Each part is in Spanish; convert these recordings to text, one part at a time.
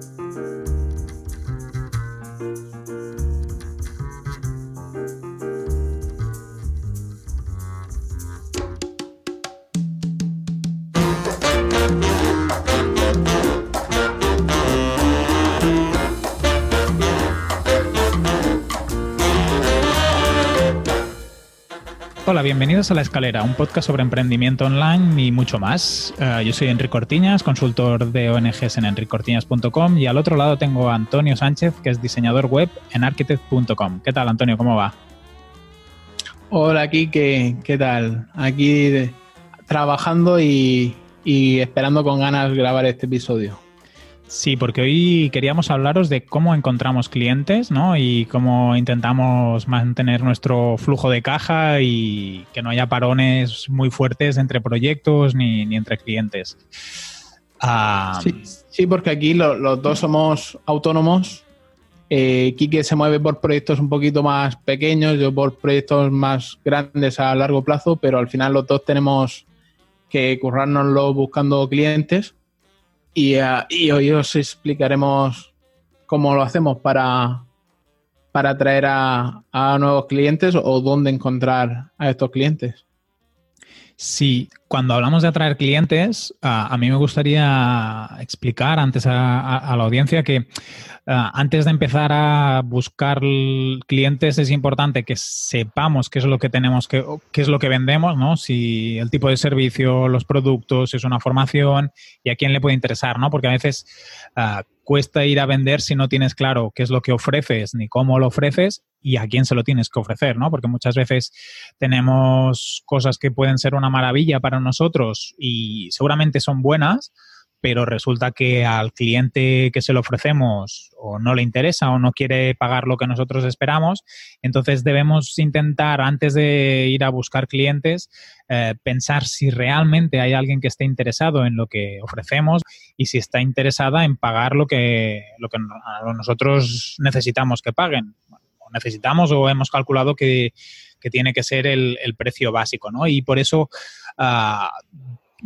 Thank you. Hola, bienvenidos a La Escalera, un podcast sobre emprendimiento online y mucho más. Eh, yo soy Enrique Cortiñas, consultor de ONGs en enricortiñas.com y al otro lado tengo a Antonio Sánchez, que es diseñador web en architect.com. ¿Qué tal, Antonio? ¿Cómo va? Hola, Kike. ¿Qué tal? Aquí trabajando y, y esperando con ganas grabar este episodio. Sí, porque hoy queríamos hablaros de cómo encontramos clientes, ¿no? Y cómo intentamos mantener nuestro flujo de caja y que no haya parones muy fuertes entre proyectos ni, entre clientes. Ah, sí, porque aquí los dos somos autónomos. Eh, Quique se mueve por proyectos un poquito más pequeños, yo por proyectos más grandes a largo plazo, pero al final los dos tenemos que currárnoslo buscando clientes Ah, y, hoy os explicaremos cómo lo hacemos para, para atraer a, a nuevos clientes o dónde encontrar a estos clientes. Sí, cuando hablamos de atraer clientes, a, mí me gustaría explicar antes a, la audiencia que antes de empezar a buscar clientes es importante que sepamos qué es lo que tenemos, qué, qué es lo que vendemos, ¿no? Si el tipo de servicio, los productos, es una formación y a quién le puede interesar, ¿no? Porque a veces cuesta ir a vender si no tienes claro qué es lo que ofreces ni cómo lo ofreces y a quién se lo tienes que ofrecer, ¿no? Porque muchas veces tenemos cosas que pueden ser una maravilla para nosotros y seguramente son buenas, pero resulta que al cliente que se lo ofrecemos o no le interesa o no quiere pagar lo que nosotros esperamos, entonces debemos intentar, antes de ir a buscar clientes, eh, pensar si realmente hay alguien que esté interesado en lo que ofrecemos y si está interesada en pagar lo que, lo que nosotros necesitamos que paguen necesitamos o hemos calculado que, tiene que ser el, precio básico, ¿no? Y por eso ah,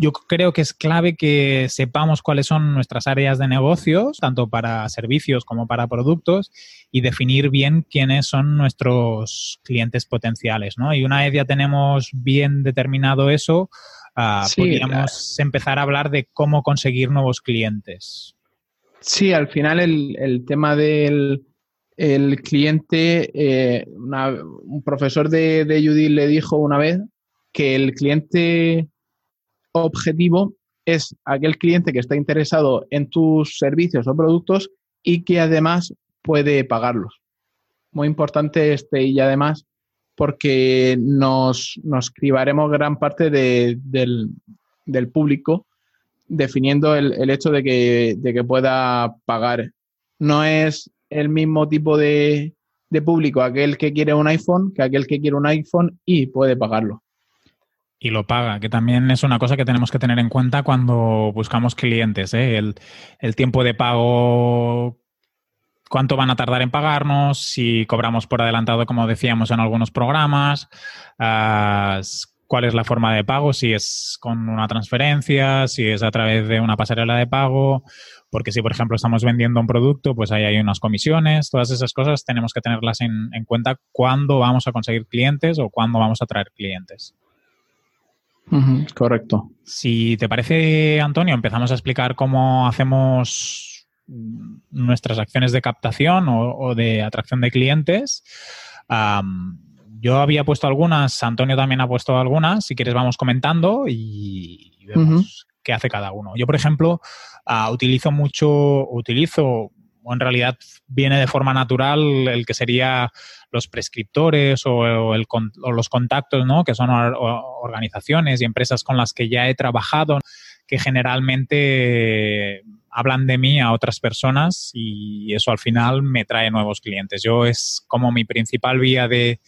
yo creo que es clave que sepamos cuáles son nuestras áreas de negocios, tanto para servicios como para productos, y definir bien quiénes son nuestros clientes potenciales, ¿no? Y una vez ya tenemos bien determinado eso, ah, podríamos empezar a hablar de cómo conseguir nuevos clientes. Sí, al final el tema del el cliente, eh, un profesor de, de le dijo una vez que el cliente objetivo es aquel cliente que está interesado en tus servicios o productos y que además puede pagarlos. Muy importante este y además porque nos, nos cribaremos gran parte del, público definiendo el, el hecho de que, de que, pueda pagar. No es el mismo tipo de, público, aquel que quiere un iPhone, que aquel que quiere un iPhone y puede pagarlo. Y lo paga, que también es una cosa que tenemos que tener en cuenta cuando buscamos clientes. ¿eh? El, tiempo de pago, cuánto van a tardar en pagarnos, si cobramos por adelantado, como decíamos en algunos programas, ah, cuál es la forma de pago, si es con una transferencia, si es a través de una pasarela de pago porque si, por ejemplo, estamos vendiendo un producto, pues ahí hay unas comisiones, todas esas cosas tenemos que tenerlas en, cuenta cuándo vamos a conseguir clientes o cuándo vamos a traer clientes. correcto. Si te parece, Antonio, empezamos a explicar cómo hacemos nuestras acciones de captación o, de atracción de clientes. Yo había puesto algunas, Antonio también ha puesto algunas. Si quieres, vamos comentando y, vemos qué hace cada uno. Yo, por ejemplo, ah, utilizo mucho, utilizo, o en realidad viene de forma natural el que sería los prescriptores o, los contactos, ¿no? que son organizaciones y empresas con las que ya he trabajado, que generalmente hablan de mí a otras personas y eso al final me trae nuevos clientes. Yo es como mi principal vía de,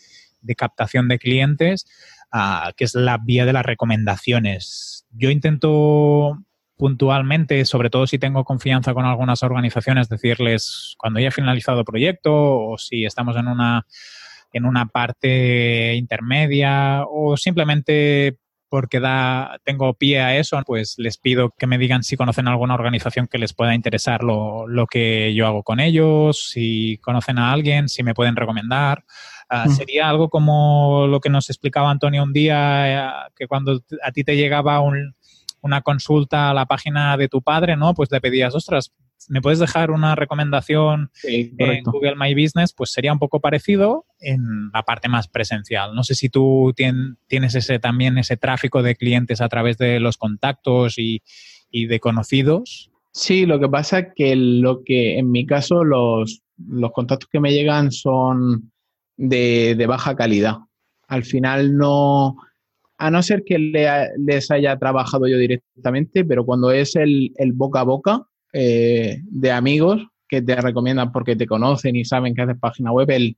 captación de clientes, ah, que es la vía de las recomendaciones. Yo intento puntualmente, sobre todo si tengo confianza con algunas organizaciones, decirles cuando ya he finalizado el proyecto o si estamos en una, en una parte intermedia o simplemente porque da, tengo pie a eso, pues les pido que me digan si conocen alguna organización que les pueda interesar lo, lo que yo hago con ellos, si conocen a alguien, si me pueden recomendar. Mm. Sería algo como lo que nos explicaba Antonio un día, eh, que cuando a ti te llegaba un, una consulta a la página de tu padre, ¿no? Pues le pedías, ostras, ¿me puedes dejar una recomendación en Google My Business? Pues sería un poco parecido en la parte más presencial. No sé si tú tienes ese también ese tráfico de clientes a través de los contactos y, de conocidos. Sí, lo que pasa es que lo que en mi caso los, los contactos que me llegan son de, de baja calidad. Al final no, a no ser que les haya trabajado yo directamente, pero cuando es el, boca a boca eh, de amigos que te recomiendan porque te conocen y saben que haces página web, el,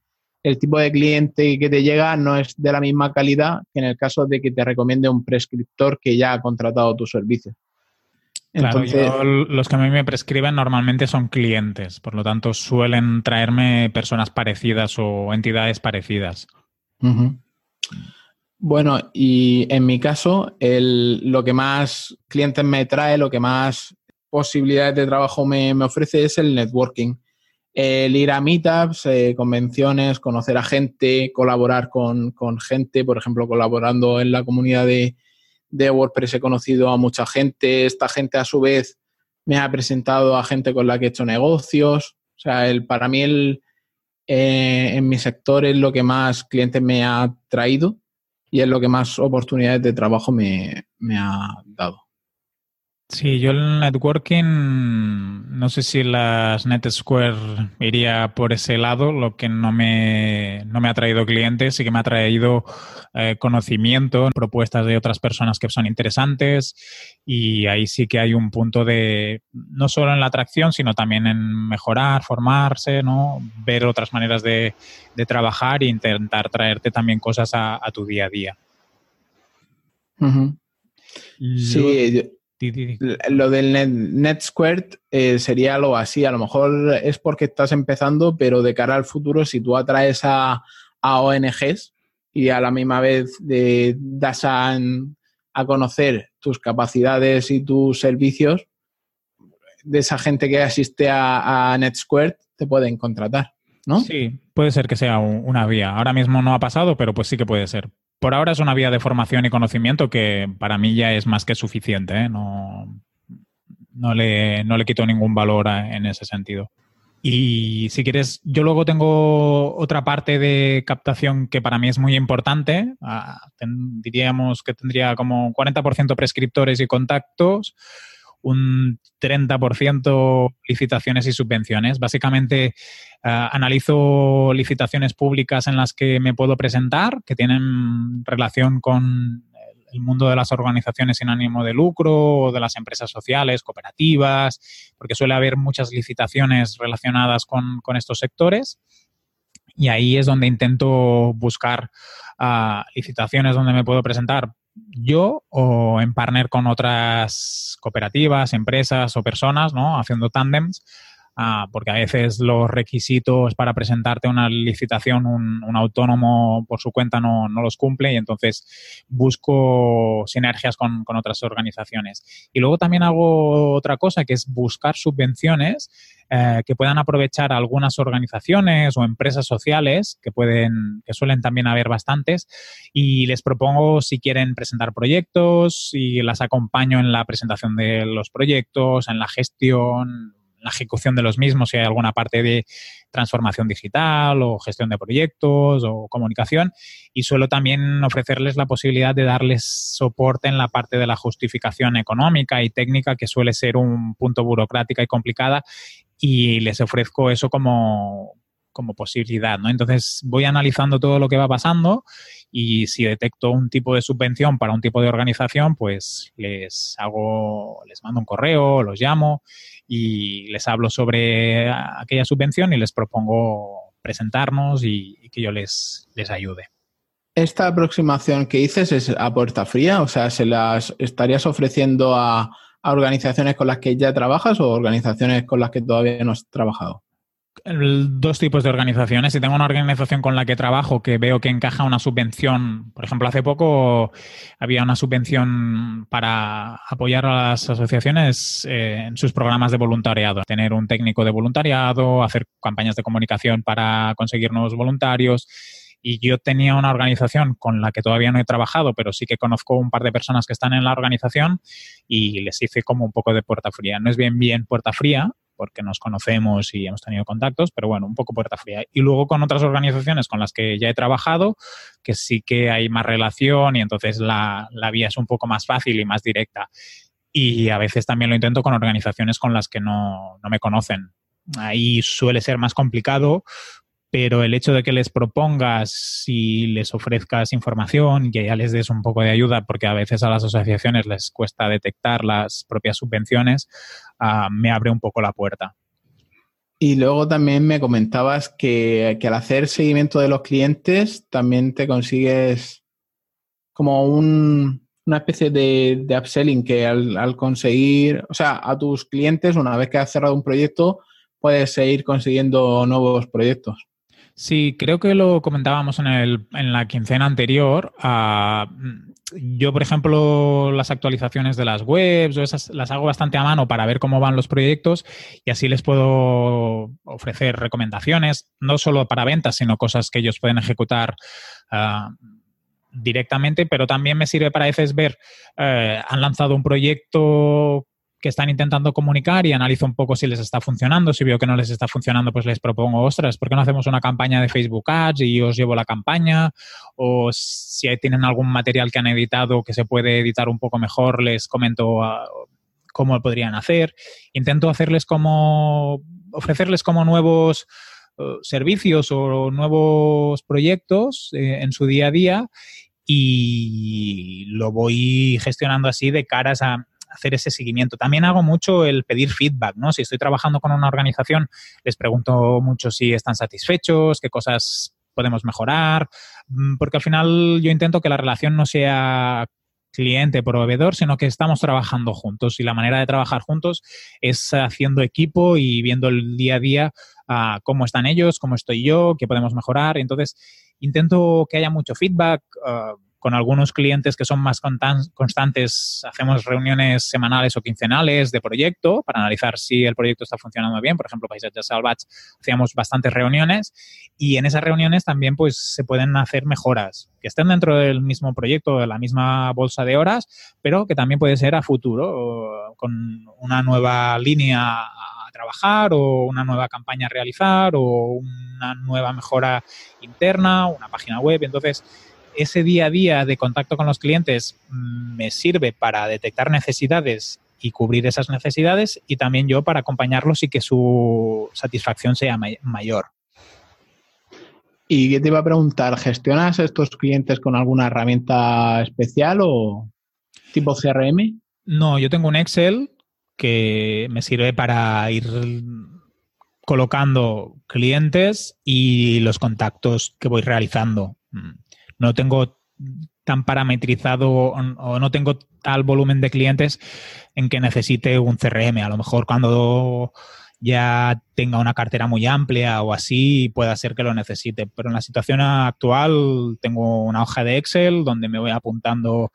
tipo de cliente que te llega no es de la misma calidad que en el caso de que te recomiende un prescriptor que ya ha contratado tu servicio. Entonces, los que a mí me prescriben normalmente son clientes, por lo tanto suelen traerme personas parecidas o entidades parecidas. Bueno, y en mi caso, lo que más clientes me trae, lo que más posibilidades de trabajo me, ofrece es el networking. El ir a meetups, eh, convenciones, conocer a gente, colaborar con, gente, por ejemplo, colaborando en la comunidad de, WordPress he conocido a mucha gente. Esta gente, a su vez, me ha presentado a gente con la que he hecho negocios. O sea, el, para mí, el, eh, en mi sector es lo que más clientes me ha traído y es lo que más oportunidades de trabajo me, ha dado. Sí, yo el networking, no sé si las NetSquare iría por ese lado, lo que no me, no me ha traído clientes, sí que me ha traído eh, conocimiento, propuestas de otras personas que son interesantes y ahí sí que hay un punto de, no solo en la atracción, sino también en mejorar, formarse, ¿no? ver otras maneras de, trabajar e intentar traerte también cosas a, tu día a día. Sí, lo del Net, eh, sería algo así. A lo mejor es porque estás empezando, pero de cara al futuro, si tú atraes a, ONGs y a la misma vez de, das a, conocer tus capacidades y tus servicios, de esa gente que asiste a, a NetSquared te pueden contratar, ¿no? Sí, puede ser que sea una vía. Ahora mismo no ha pasado, pero pues sí que puede ser por ahora es una vía de formación y conocimiento que para mí ya es más que suficiente. ¿eh? No, no, le, no le quito ningún valor en ese sentido. Y si quieres, yo luego tengo otra parte de captación que para mí es muy importante. Ah, diríamos que tendría como 40% prescriptores y contactos, un 30% licitaciones y subvenciones. Básicamente eh, analizo licitaciones públicas en las que me puedo presentar, que tienen relación con el mundo de las organizaciones sin ánimo de lucro o de las empresas sociales, cooperativas, porque suele haber muchas licitaciones relacionadas con, estos sectores. Y ahí es donde intento buscar ah, licitaciones donde me puedo presentar yo o en partner con otras cooperativas, empresas o personas, ¿no? Haciendo tándems Ah, porque a veces los requisitos para presentarte una licitación un, autónomo por su cuenta no, los cumple y entonces busco sinergias con, otras organizaciones. Y luego también hago otra cosa que es buscar subvenciones eh, que puedan aprovechar algunas organizaciones o empresas sociales que pueden, que suelen también haber bastantes, y les propongo si quieren presentar proyectos y las acompaño en la presentación de los proyectos, en la gestión, la ejecución de los mismos, si hay alguna parte de transformación digital o gestión de proyectos o comunicación. Y suelo también ofrecerles la posibilidad de darles soporte en la parte de la justificación económica y técnica, que suele ser un punto burocrática y complicada. Y les ofrezco eso como, como posibilidad, ¿no? Entonces voy analizando todo lo que va pasando y si detecto un tipo de subvención para un tipo de organización, pues les hago, les mando un correo, los llamo y les hablo sobre aquella subvención y les propongo presentarnos y, que yo les, les ayude. ¿Esta aproximación que dices es a puerta fría? O sea, ¿se las estarías ofreciendo a, a organizaciones con las que ya trabajas o organizaciones con las que todavía no has trabajado? Dos tipos de organizaciones. Si tengo una organización con la que trabajo que veo que encaja una subvención, por ejemplo, hace poco había una subvención para apoyar a las asociaciones eh, en sus programas de voluntariado, tener un técnico de voluntariado, hacer campañas de comunicación para conseguir nuevos voluntarios. Y yo tenía una organización con la que todavía no he trabajado, pero sí que conozco un par de personas que están en la organización y les hice como un poco de puerta fría. No es bien bien puerta fría, porque nos conocemos y hemos tenido contactos, pero bueno, un poco puerta fría. Y luego con otras organizaciones con las que ya he trabajado, que sí que hay más relación y entonces la, vía es un poco más fácil y más directa. Y a veces también lo intento con organizaciones con las que no, no me conocen. Ahí suele ser más complicado pero el hecho de que les propongas y les ofrezcas información que ya les des un poco de ayuda, porque a veces a las asociaciones les cuesta detectar las propias subvenciones, ah, me abre un poco la puerta. Y luego también me comentabas que, al hacer seguimiento de los clientes también te consigues como una especie de, upselling que al, conseguir, o sea, a tus clientes, una vez que has cerrado un proyecto, puedes seguir consiguiendo nuevos proyectos. Sí, creo que lo comentábamos en, la quincena anterior. Ah, yo, por ejemplo, las actualizaciones de las webs o esas las hago bastante a mano para ver cómo van los proyectos y así les puedo ofrecer recomendaciones, no solo para ventas, sino cosas que ellos pueden ejecutar. Ah, directamente, pero también me sirve para veces ver, eh, han lanzado un proyecto que están intentando comunicar y analizo un poco si les está funcionando. Si veo que no les está funcionando, pues les propongo, ostras, ¿por qué no hacemos una campaña de Facebook Ads y os llevo la campaña? O si tienen algún material que han editado que se puede editar un poco mejor, les comento ah, cómo podrían hacer. Intento hacerles como, ofrecerles como nuevos eh, servicios o nuevos proyectos eh, en su día a día y lo voy gestionando así de caras a hacer ese seguimiento. También hago mucho el pedir feedback, ¿no? Si estoy trabajando con una organización, les pregunto mucho si están satisfechos, qué cosas podemos mejorar, mm, porque al final yo intento que la relación no sea cliente-proveedor, sino que estamos trabajando juntos y la manera de trabajar juntos es haciendo equipo y viendo el día a día ah, cómo están ellos, cómo estoy yo, qué podemos mejorar. Entonces, intento que haya mucho feedback. Ah, con algunos clientes que son más constantes, hacemos reuniones semanales o quincenales de proyecto para analizar si el proyecto está funcionando bien. Por ejemplo, Paisajes Salvage hacíamos bastantes reuniones y en esas reuniones también pues, se pueden hacer mejoras que estén dentro del mismo proyecto, de la misma bolsa de horas, pero que también puede ser a futuro, con una nueva línea a trabajar o una nueva campaña a realizar o una nueva mejora interna, una página web. Entonces, ese día a día de contacto con los clientes mm, me sirve para detectar necesidades y cubrir esas necesidades y también yo para acompañarlos y que su satisfacción sea mayor. Y te iba a preguntar, ¿gestionas estos clientes con alguna herramienta especial o tipo CRM? No, yo tengo un Excel que me sirve para ir colocando clientes y los contactos que voy realizando. Mm no tengo tan parametrizado o no tengo tal volumen de clientes en que necesite un CRM. A lo mejor cuando ya tenga una cartera muy amplia o así, pueda ser que lo necesite. Pero en la situación actual tengo una hoja de Excel donde me voy apuntando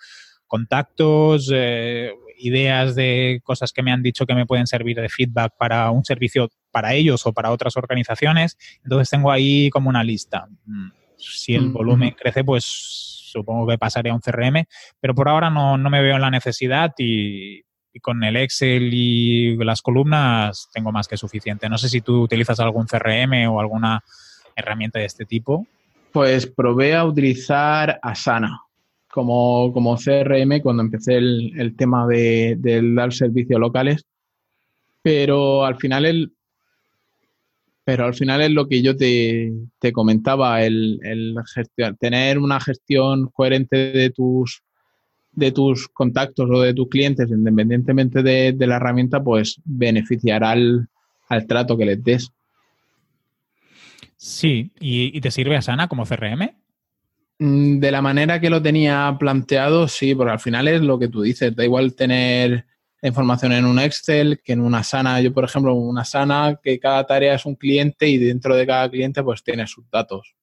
contactos, eh, ideas de cosas que me han dicho que me pueden servir de feedback para un servicio para ellos o para otras organizaciones. Entonces tengo ahí como una lista. Si el volumen crece, pues supongo que pasaría a un CRM, pero por ahora no, me veo en la necesidad y, con el Excel y las columnas tengo más que suficiente. No sé si tú utilizas algún CRM o alguna herramienta de este tipo. Pues probé a utilizar Asana como, como CRM cuando empecé el, tema de, dar servicios locales, pero al final el, pero al final es lo que yo te, comentaba, el, tener una gestión coherente de tus, de tus contactos o de tus clientes, independientemente de, la herramienta, pues beneficiará al, trato que les des. Sí, ¿Y, te sirve Asana como CRM? Mm, de la manera que lo tenía planteado, sí, porque al final es lo que tú dices, da igual tener la información en un Excel que en una sana. Yo, por ejemplo, una sana que cada tarea es un cliente y dentro de cada cliente pues tiene sus datos.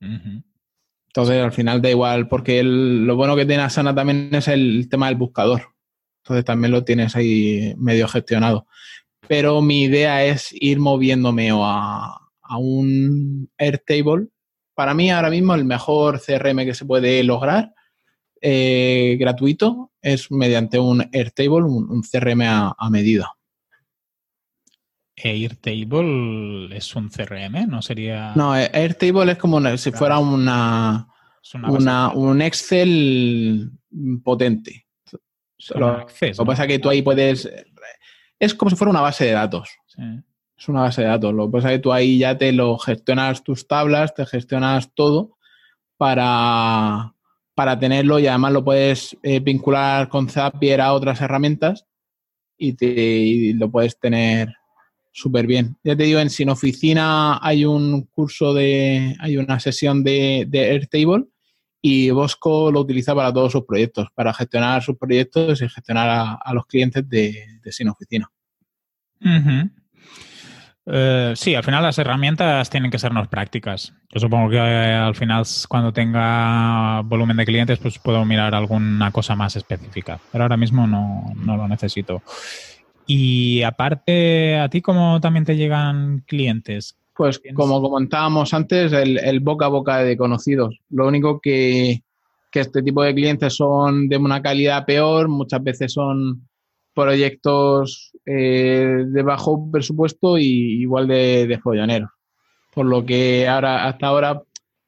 Entonces, al final da igual, porque lo bueno que tiene Asana también es el tema del buscador. Entonces, también lo tienes ahí medio gestionado. Pero mi idea es ir moviéndome a, a un Airtable. Para mí, ahora mismo, el mejor CRM que se puede lograr eh, gratuito es mediante un Airtable, un, CRM a, medida. Airtable es un CRM, ¿no sería...? No, Airtable es como si fuera una, una, un Excel potente. Lo, que pasa es que tú ahí puedes... Es como si fuera una base de datos. Es una base de datos. Lo que pasa es que tú ahí ya te lo gestionas tus tablas, te gestionas todo para, para tenerlo y además lo puedes eh, vincular con Zapier a otras herramientas y, te, lo puedes tener súper bien. Ya te digo, en Sin Oficina hay un curso de, hay una sesión de, Airtable y Bosco lo utiliza para todos sus proyectos, para gestionar sus proyectos y gestionar a, los clientes de, Sin Oficina. Eh, sí, al final las herramientas tienen que sernos prácticas. Yo supongo que eh, al final cuando tenga volumen de clientes pues puedo mirar alguna cosa más específica, pero ahora mismo no, lo necesito. Y aparte, ¿a ti cómo también te llegan clientes? Pues como comentábamos antes, el, boca a boca de conocidos. Lo único que, que este tipo de clientes son de una calidad peor, muchas veces son proyectos eh, de bajo presupuesto y igual de, de folloneros. Por lo que ahora, hasta ahora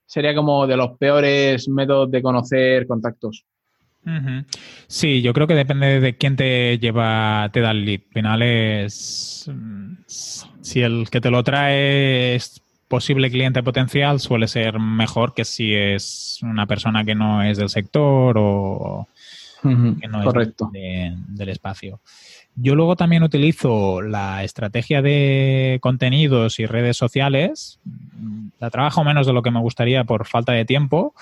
sería como de los peores métodos de conocer contactos. Sí, yo creo que depende de quién te lleva, te da el lead. Al final es mm, si el que te lo trae es posible cliente potencial, suele ser mejor que si es una persona que no es del sector o que no Correcto. es del espacio. Yo luego también utilizo la estrategia de contenidos y redes sociales. La trabajo menos de lo que me gustaría por falta de tiempo,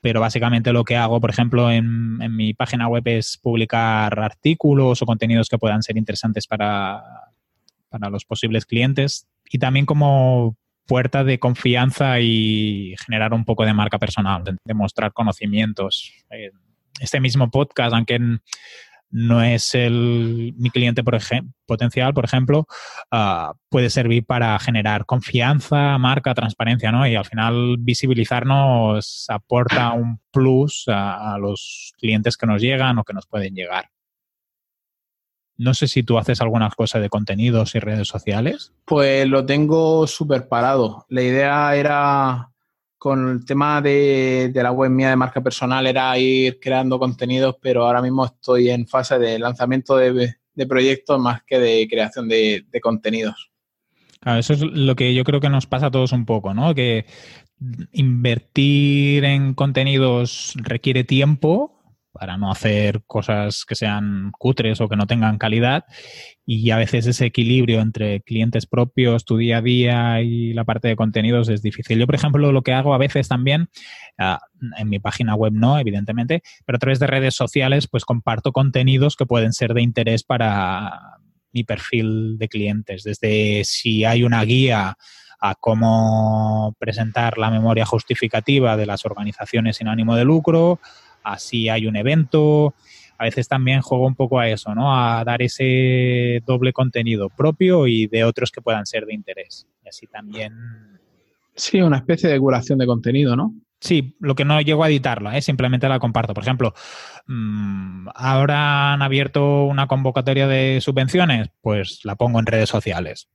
pero básicamente lo que hago, por ejemplo, en, mi página web es publicar artículos o contenidos que puedan ser interesantes para, para los posibles clientes y también como puerta de confianza y generar un poco de marca personal, demostrar conocimientos. Este mismo podcast, aunque no es el, mi cliente por potencial, por ejemplo, ah, puede servir para generar confianza, marca, transparencia, ¿no? Y al final visibilizarnos aporta un plus a, los clientes que nos llegan o que nos pueden llegar. No sé si tú haces alguna cosa de contenidos y redes sociales. Pues lo tengo súper parado. La idea era con el tema de, la web mía de marca personal era ir creando contenidos, pero ahora mismo estoy en fase de lanzamiento de, proyectos más que de creación de, contenidos. Claro, eso es lo que yo creo que nos pasa a todos un poco, ¿no? Que invertir en contenidos requiere tiempo para no hacer cosas que sean cutres o que no tengan calidad. Y a veces ese equilibrio entre clientes propios, tu día a día y la parte de contenidos es difícil. Yo, por ejemplo, lo que hago a veces también, ah, en mi página web no, evidentemente, pero a través de redes sociales, pues comparto contenidos que pueden ser de interés para mi perfil de clientes. Desde si hay una guía a cómo presentar la memoria justificativa de las organizaciones sin ánimo de lucro, así hay un evento. A veces también juego un poco a eso, ¿no? A dar ese doble contenido propio y de otros que puedan ser de interés. Y así también. Sí, una especie de curación de contenido, ¿no? Sí, lo que no llego a editarlo, ¿eh? simplemente la comparto. Por ejemplo, mm, ahora han abierto una convocatoria de subvenciones, pues la pongo en redes sociales.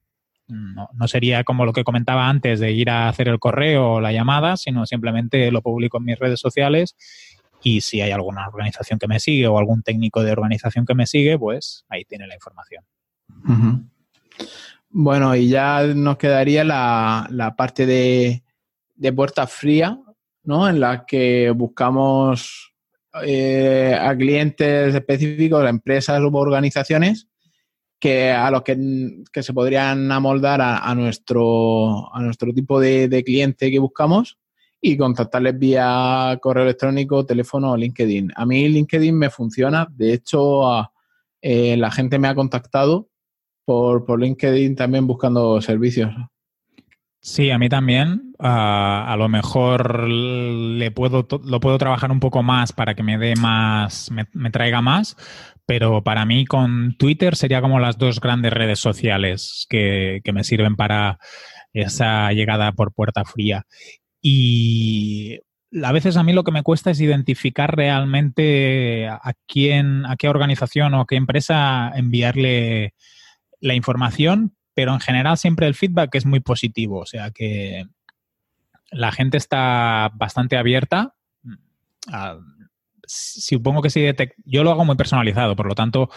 No, no, sería como lo que comentaba antes de ir a hacer el correo o la llamada, sino simplemente lo publico en mis redes sociales y si hay alguna organización que me sigue o algún técnico de organización que me sigue, pues ahí tiene la información. Bueno, y ya nos quedaría la, parte de, puerta fría, ¿no? En la que buscamos eh, a clientes específicos, a empresas u organizaciones que a los que, se podrían amoldar a, nuestro, a nuestro tipo de, de cliente que buscamos y contactarles vía correo electrónico, teléfono o LinkedIn. A mí LinkedIn me funciona. De hecho, eh, la gente me ha contactado por, por LinkedIn también buscando servicios. Sí, a mí también. A lo mejor le puedo, lo puedo trabajar un poco más para que me dé más, me, traiga más, pero para mí con Twitter sería como las dos grandes redes sociales que, que me sirven para esa llegada por puerta fría. Y a veces a mí lo que me cuesta es identificar realmente a quién, a qué organización o a qué empresa enviarle la información pero en general siempre el feedback es muy positivo, o sea que la gente está bastante abierta. Supongo que si yo lo hago muy personalizado, por lo tanto,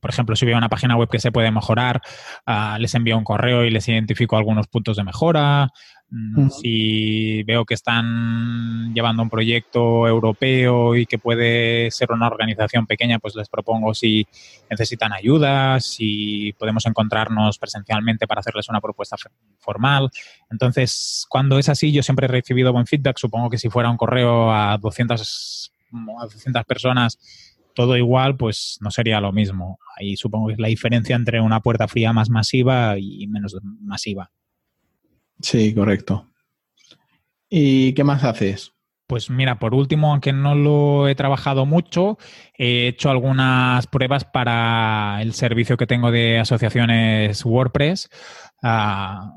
por ejemplo, si veo una página web que se puede mejorar, ah, les envío un correo y les identifico algunos puntos de mejora. Mm, si veo que están llevando un proyecto europeo y que puede ser una organización pequeña, pues les propongo si necesitan ayuda, si podemos encontrarnos presencialmente para hacerles una propuesta formal. Entonces, cuando es así, yo siempre he recibido buen feedback. Supongo que si fuera un correo a 200, a 200 personas, todo igual, pues no sería lo mismo. Ahí supongo que es la diferencia entre una puerta fría más masiva y menos masiva. Sí, correcto. ¿Y qué más haces? Pues mira, por último, aunque no lo he trabajado mucho, he hecho algunas pruebas para el servicio que tengo de asociaciones WordPress. Ah,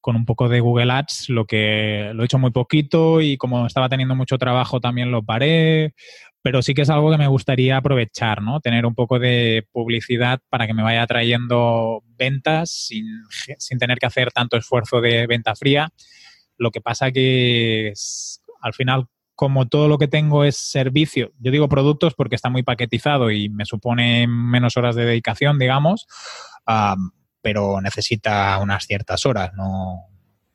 con un poco de Google Ads, lo que lo he hecho muy poquito y como estaba teniendo mucho trabajo también lo paré pero sí que es algo que me gustaría aprovechar, ¿no? Tener un poco de publicidad para que me vaya trayendo ventas sin, tener que hacer tanto esfuerzo de venta fría. Lo que pasa que al final, como todo lo que tengo es servicio, yo digo productos porque está muy paquetizado y me supone menos horas de dedicación, digamos, pero necesita unas ciertas horas, no,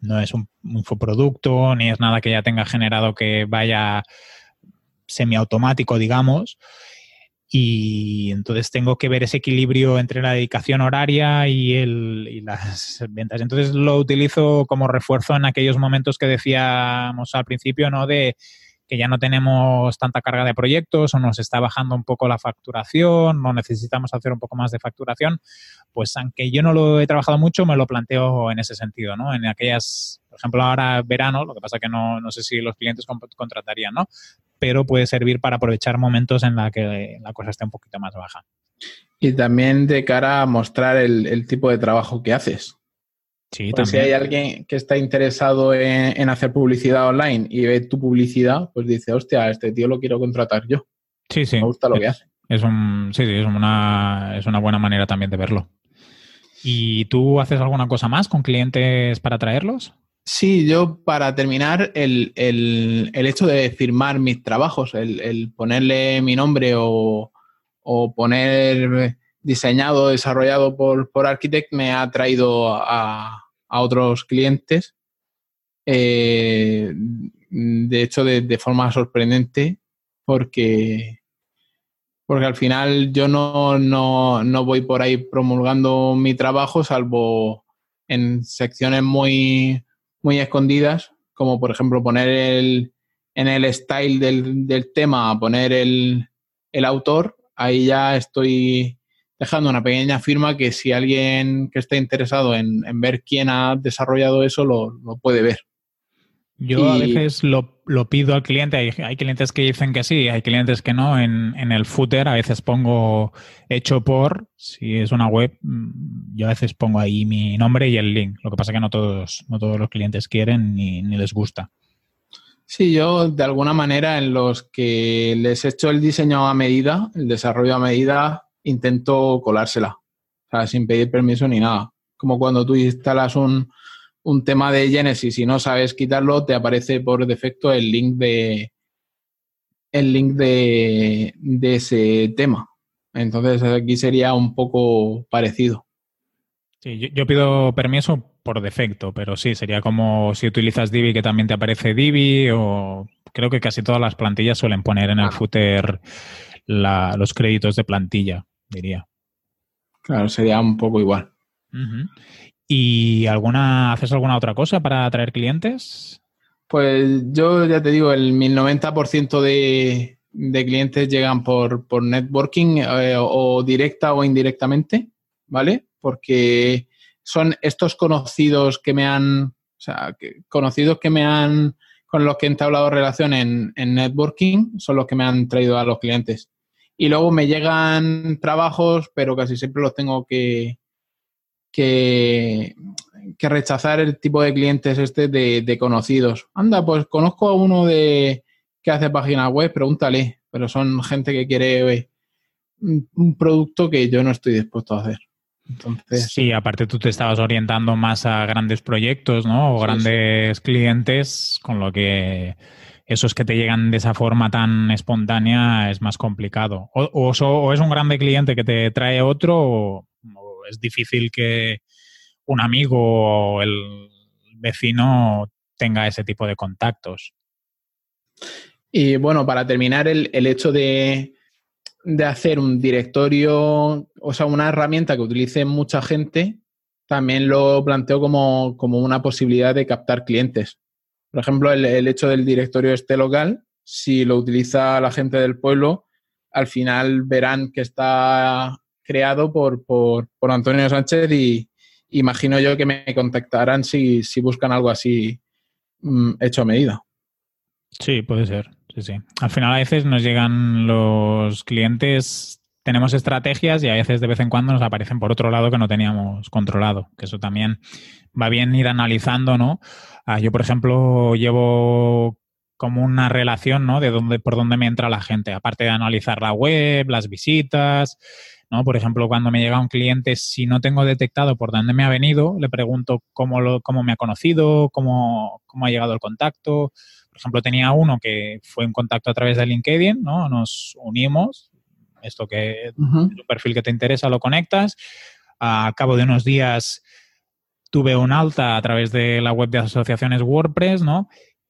no es un infoproducto ni es nada que ya tenga generado que vaya semiautomático, digamos, y entonces tengo que ver ese equilibrio entre la dedicación horaria y, el, y las ventas. Entonces lo utilizo como refuerzo en aquellos momentos que decíamos al principio, ¿no? De que ya no tenemos tanta carga de proyectos o nos está bajando un poco la facturación, no necesitamos hacer un poco más de facturación, pues aunque yo no lo he trabajado mucho, me lo planteo en ese sentido, ¿no? En aquellas, por ejemplo, ahora verano, lo que pasa que no, no sé si los clientes contratarían, ¿no? Pero puede servir para aprovechar momentos en la que la cosa esté un poquito más baja. Y también de cara a mostrar el tipo de trabajo que haces. Sí, pues si hay alguien que está interesado en, hacer publicidad online y ve tu publicidad, pues dice, hostia, este tío lo quiero contratar yo. Sí, sí. Me gusta lo que hace. Es un, sí, sí, es una, es una buena manera también de verlo. ¿Y tú haces alguna cosa más con clientes para traerlos? Sí, yo para terminar, el, hecho de firmar mis trabajos, el, ponerle mi nombre o, o, poner diseñado, desarrollado por, por Architect me ha traído a, a otros clientes. Eh, de hecho, de, forma sorprendente, porque, porque al final yo no, no, voy por ahí promulgando mi trabajo, salvo en secciones muy, muy escondidas, como por ejemplo poner el, en el style del, del tema, poner el, el autor, ahí ya estoy dejando una pequeña firma que si alguien que esté interesado en, ver quién ha desarrollado eso lo, puede ver. Yo a veces lo, pido al cliente, hay, hay, clientes que dicen que sí, hay clientes que no. En, en, el footer a veces pongo hecho por, si es una web, mm, yo a veces pongo ahí mi nombre y el link. Lo que pasa que no todos, no todos los clientes quieren ni, ni les gusta. Sí, yo de alguna manera en los que les he hecho el diseño a medida, el desarrollo a medida, intento colársela, o sea, sin pedir permiso ni nada. Como cuando tú instalas un, tema de Genesis y no sabes quitarlo, te aparece por defecto el link de el link de, ese tema. Entonces aquí sería un poco parecido. Sí, yo, pido permiso por defecto, pero sí, sería como si utilizas Divi que también te aparece Divi o creo que casi todas las plantillas suelen poner en el footer los créditos de plantilla diría. Claro, sería un poco igual. ¿Y alguna, haces alguna otra cosa para atraer clientes? Pues yo ya te digo, el 90% de, de clientes llegan por, por networking eh, o directa o indirectamente, ¿vale? Porque son estos conocidos que me han, o sea, conocidos que me han, con los que he entablado relación en, en networking, son los que me han traído a los clientes. Y luego me llegan trabajos, pero casi siempre los tengo que, que, rechazar el tipo de clientes este de, conocidos. Anda, pues conozco a uno de que hace páginas web, pregúntale, pero son gente que quiere un producto que yo no estoy dispuesto a hacer. Entonces, sí, aparte tú te estabas orientando más a grandes proyectos, ¿no? O grandes clientes, con lo que esos que te llegan de esa forma tan espontánea es más complicado. O, es un grande cliente que te trae otro, o, es difícil que un amigo o el vecino tenga ese tipo de contactos. Y bueno, para terminar, el, hecho de, hacer un directorio, o sea, una herramienta que utilice mucha gente, también lo planteo como, una posibilidad de captar clientes. Por ejemplo, el, hecho del directorio este local, si lo utiliza la gente del pueblo, al final verán que está creado por, Antonio Sánchez y imagino yo que me contactarán si, buscan algo así mm, hecho a medida. Sí, puede ser. Sí, sí. Al final a veces nos llegan los clientes, tenemos estrategias y a veces de vez en cuando nos aparecen por otro lado que no teníamos controlado, que eso también va bien ir analizando, ¿no? Ah, yo, por ejemplo, llevo como una relación, ¿no? De dónde, por dónde me entra la gente, aparte de analizar la web, las visitas, ¿no? Por ejemplo, cuando me llega un cliente, si no tengo detectado por dónde me ha venido, le pregunto cómo, lo, cómo me ha conocido, cómo, cómo ha llegado el contacto, por ejemplo, tenía uno que fue en contacto a través de LinkedIn, ¿no? Nos unimos, esto que es un perfil que te interesa lo conectas. A cabo de unos días tuve un alta a través de la web de asociaciones WordPress, ¿no?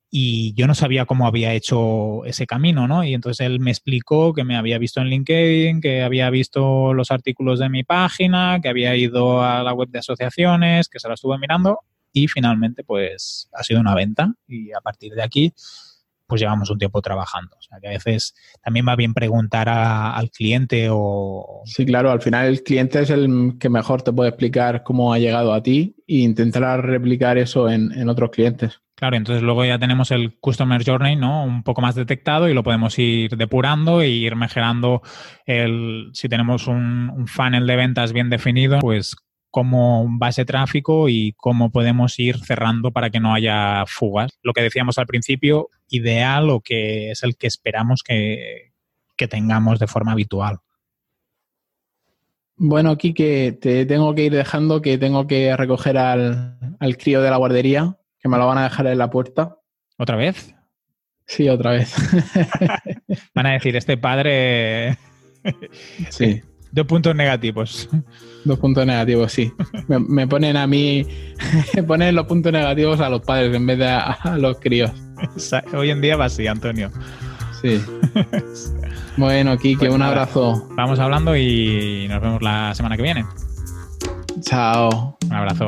Y yo no sabía cómo había hecho ese camino, ¿no? Y entonces él me explicó que me había visto en LinkedIn, que había visto los artículos de mi página, que había ido a la web de asociaciones, que se la estuve mirando y finalmente pues ha sido una venta y a partir de aquí pues llevamos un tiempo trabajando. O sea que a veces también va bien preguntar al cliente o... Sí, claro, al final el cliente es el que mejor te puede explicar cómo ha llegado a ti e intentar replicar eso en, otros clientes. Claro, entonces luego ya tenemos el Customer Journey, ¿no? Un poco más detectado y lo podemos ir depurando e ir mejorando el, si tenemos un, un funnel de ventas bien definido, pues cómo va ese tráfico y cómo podemos ir cerrando para que no haya fugas. Lo que decíamos al principio, ideal o que es el que esperamos que, tengamos de forma habitual. Bueno, Kike, te tengo que ir dejando que tengo que recoger al, al crío de la guardería, que me lo van a dejar en la puerta. ¿Otra vez? Sí, otra vez. van a decir, este padre... sí. Dos puntos negativos. Dos puntos negativos, sí. Me, ponen a mí, me ponen los puntos negativos a los padres en vez de a, los críos. Hoy en día va así, Antonio. Sí. bueno, Kike, pues un abrazo. Vamos hablando y nos vemos la semana que viene. Chao. Un abrazo.